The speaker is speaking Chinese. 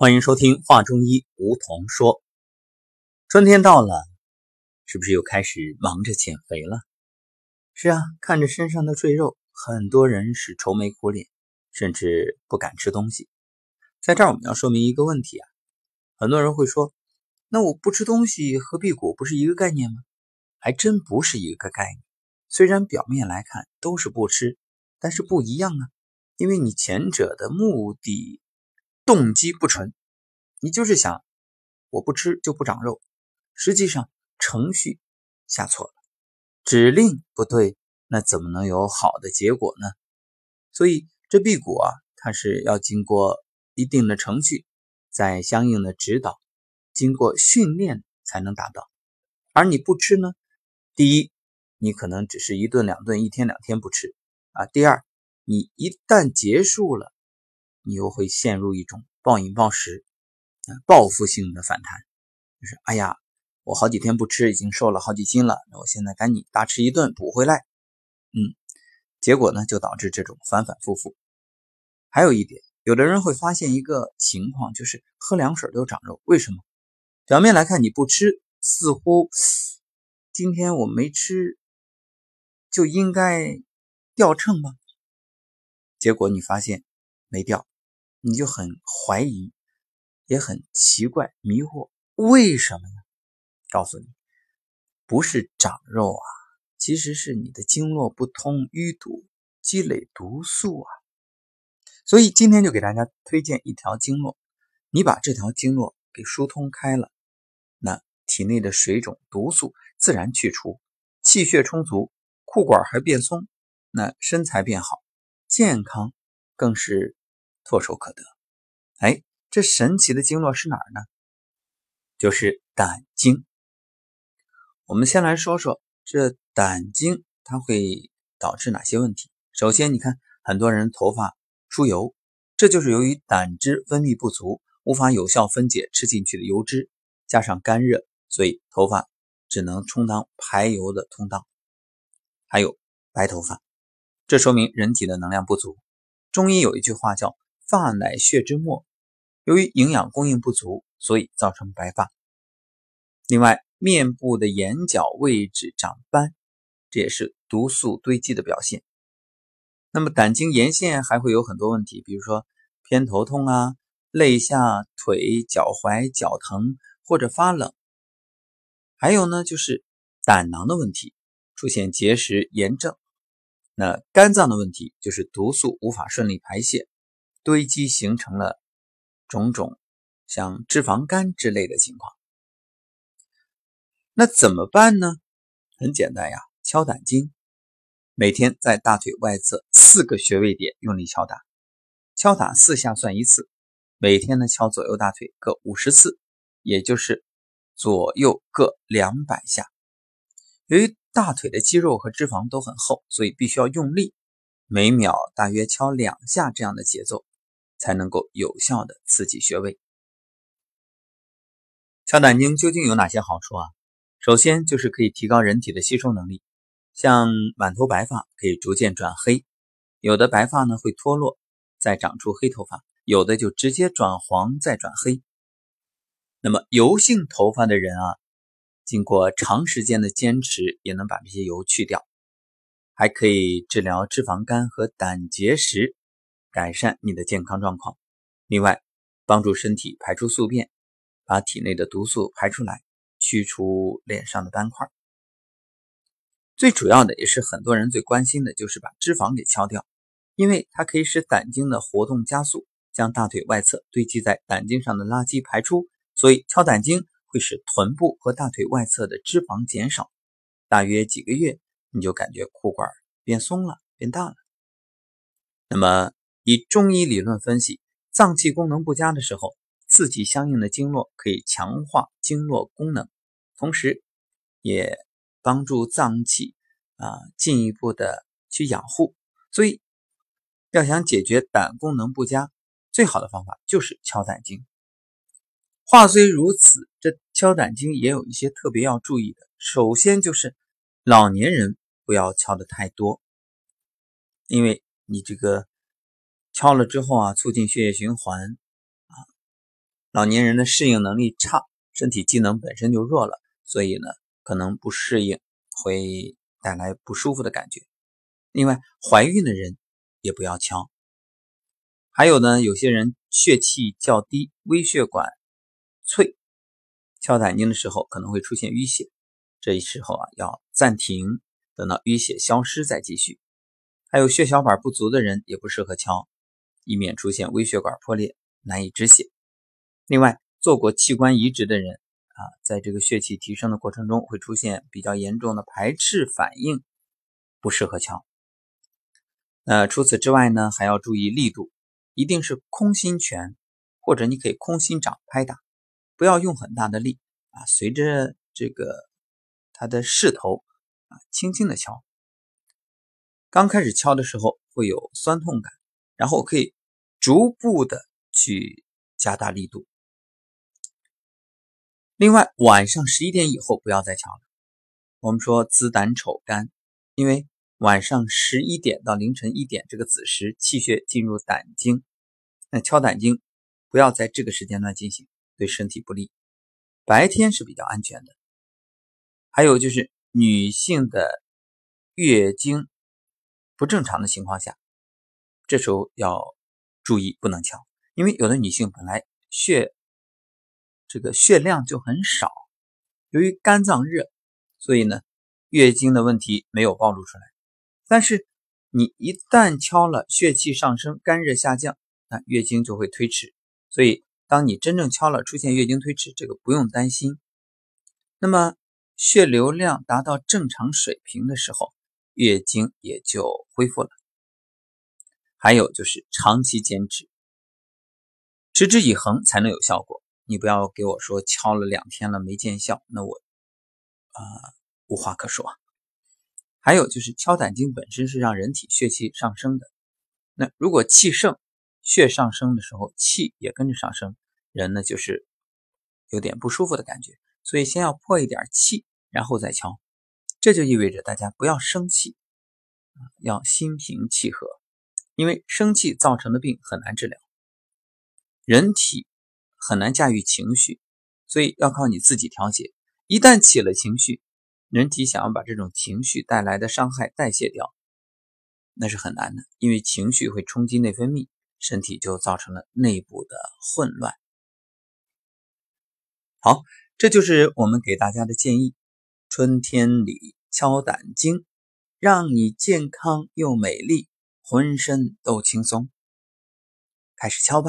欢迎收听《话中医》，梧桐说。春天到了，是不是又开始忙着减肥了？是啊，看着身上的赘肉，很多人是愁眉苦脸，甚至不敢吃东西。在这儿，我们要说明一个问题啊，很多人会说，那我不吃东西和辟谷不是一个概念吗？还真不是一个概念。虽然表面来看都是不吃，但是不一样啊，因为你前者的目的。动机不纯，你就是想我不吃就不长肉，实际上程序下错了，指令不对，那怎么能有好的结果呢？所以这辟谷啊，它是要经过一定的程序，在相应的指导，经过训练才能达到。而你不吃呢，第一，你可能只是一顿两顿，一天两天不吃啊；第二，你一旦结束了。你又会陷入一种暴饮暴食、报复性的反弹，就是哎呀，我好几天不吃，已经瘦了好几斤了，那我现在赶紧大吃一顿补回来。嗯，结果呢，就导致这种反反复复。还有一点，有的人会发现一个情况，就是喝凉水都长肉，为什么？表面来看你不吃，似乎今天我没吃就应该掉秤吧？结果你发现没掉。你就很怀疑，也很奇怪、迷惑，为什么呢？告诉你，不是长肉啊，其实是你的经络不通、淤堵、积累毒素啊。所以今天就给大家推荐一条经络，你把这条经络给疏通开了，那体内的水肿、毒素自然去除，气血充足，裤管还变松，那身材变好，健康更是。唾手可得，哎，这神奇的经络是哪儿呢？就是胆经。我们先来说说这胆经，它会导致哪些问题？首先，你看很多人头发出油，这就是由于胆汁分泌不足，无法有效分解吃进去的油脂，加上干热，所以头发只能充当排油的通道。还有白头发，这说明人体的能量不足。中医有一句话叫。发乃血之末，由于营养供应不足，所以造成白发。另外，面部的眼角位置长斑，这也是毒素堆积的表现。那么，胆经沿线还会有很多问题，比如说偏头痛啊、肋下、腿、脚踝、脚疼或者发冷。还有呢，就是胆囊的问题，出现结石、炎症。那肝脏的问题就是毒素无法顺利排泄。堆积形成了种种像脂肪肝之类的情况，那怎么办呢？很简单呀，敲胆经，每天在大腿外侧四个穴位点用力敲打，敲打四下算一次，每天呢敲左右大腿各五十次，也就是左右各两百下。由于大腿的肌肉和脂肪都很厚，所以必须要用力，每秒大约敲两下这样的节奏。才能够有效的刺激穴位。敲胆经究竟有哪些好处啊？首先就是可以提高人体的吸收能力，像满头白发可以逐渐转黑，有的白发呢会脱落，再长出黑头发，有的就直接转黄再转黑。那么油性头发的人啊，经过长时间的坚持，也能把这些油去掉，还可以治疗脂肪肝和胆结石。改善你的健康状况，另外帮助身体排出宿便，把体内的毒素排出来，去除脸上的斑块。最主要的也是很多人最关心的，就是把脂肪给敲掉，因为它可以使胆经的活动加速，将大腿外侧堆积在胆经上的垃圾排出。所以敲胆经会使臀部和大腿外侧的脂肪减少，大约几个月你就感觉裤管变松了，变大了。那么。以中医理论分析，脏器功能不佳的时候，刺激相应的经络，可以强化经络功能，同时也帮助脏器啊进一步的去养护。所以，要想解决胆功能不佳，最好的方法就是敲胆经。话虽如此，这敲胆经也有一些特别要注意的。首先就是老年人不要敲的太多，因为你这个。敲了之后啊，促进血液循环啊，老年人的适应能力差，身体机能本身就弱了，所以呢，可能不适应，会带来不舒服的感觉。另外，怀孕的人也不要敲。还有呢，有些人血气较低，微血管脆，敲胆经的时候可能会出现淤血，这时候啊要暂停，等到淤血消失再继续。还有血小板不足的人也不适合敲，以免出现微血管破裂，难以止血。另外，做过器官移植的人啊，在这个血气提升的过程中会出现比较严重的排斥反应，不适合敲。那除此之外呢，还要注意力度，一定是空心拳，或者你可以空心掌拍打，不要用很大的力啊，随着这个它的势头啊，轻轻的敲。刚开始敲的时候会有酸痛感，然后可以逐步的去加大力度。另外，晚上十一点以后不要再敲了。我们说子胆丑肝，因为晚上十一点到凌晨一点这个子时气血进入胆经，那敲胆经不要在这个时间段进行，对身体不利。白天是比较安全的。还有就是女性的月经。不正常的情况下，这时候要注意不能敲，因为有的女性本来血这个血量就很少，由于肝脏热，所以呢月经的问题没有暴露出来。但是你一旦敲了，血气上升，肝热下降，那月经就会推迟。所以当你真正敲了，出现月经推迟，这个不用担心。那么血流量达到正常水平的时候。月经也就恢复了。还有就是长期坚持，持之以恒才能有效果。你不要给我说敲了两天了没见效，那我啊无话可说。还有就是敲胆经本身是让人体血气上升的，那如果气盛，血上升的时候，气也跟着上升，人呢就是有点不舒服的感觉。所以先要破一点气，然后再敲。这就意味着大家不要生气，要心平气和，因为生气造成的病很难治疗，人体很难驾驭情绪，所以要靠你自己调节。一旦起了情绪，人体想要把这种情绪带来的伤害代谢掉，那是很难的，因为情绪会冲击内分泌，身体就造成了内部的混乱。好，这就是我们给大家的建议。春天里敲胆经，让你健康又美丽，浑身都轻松。开始敲吧。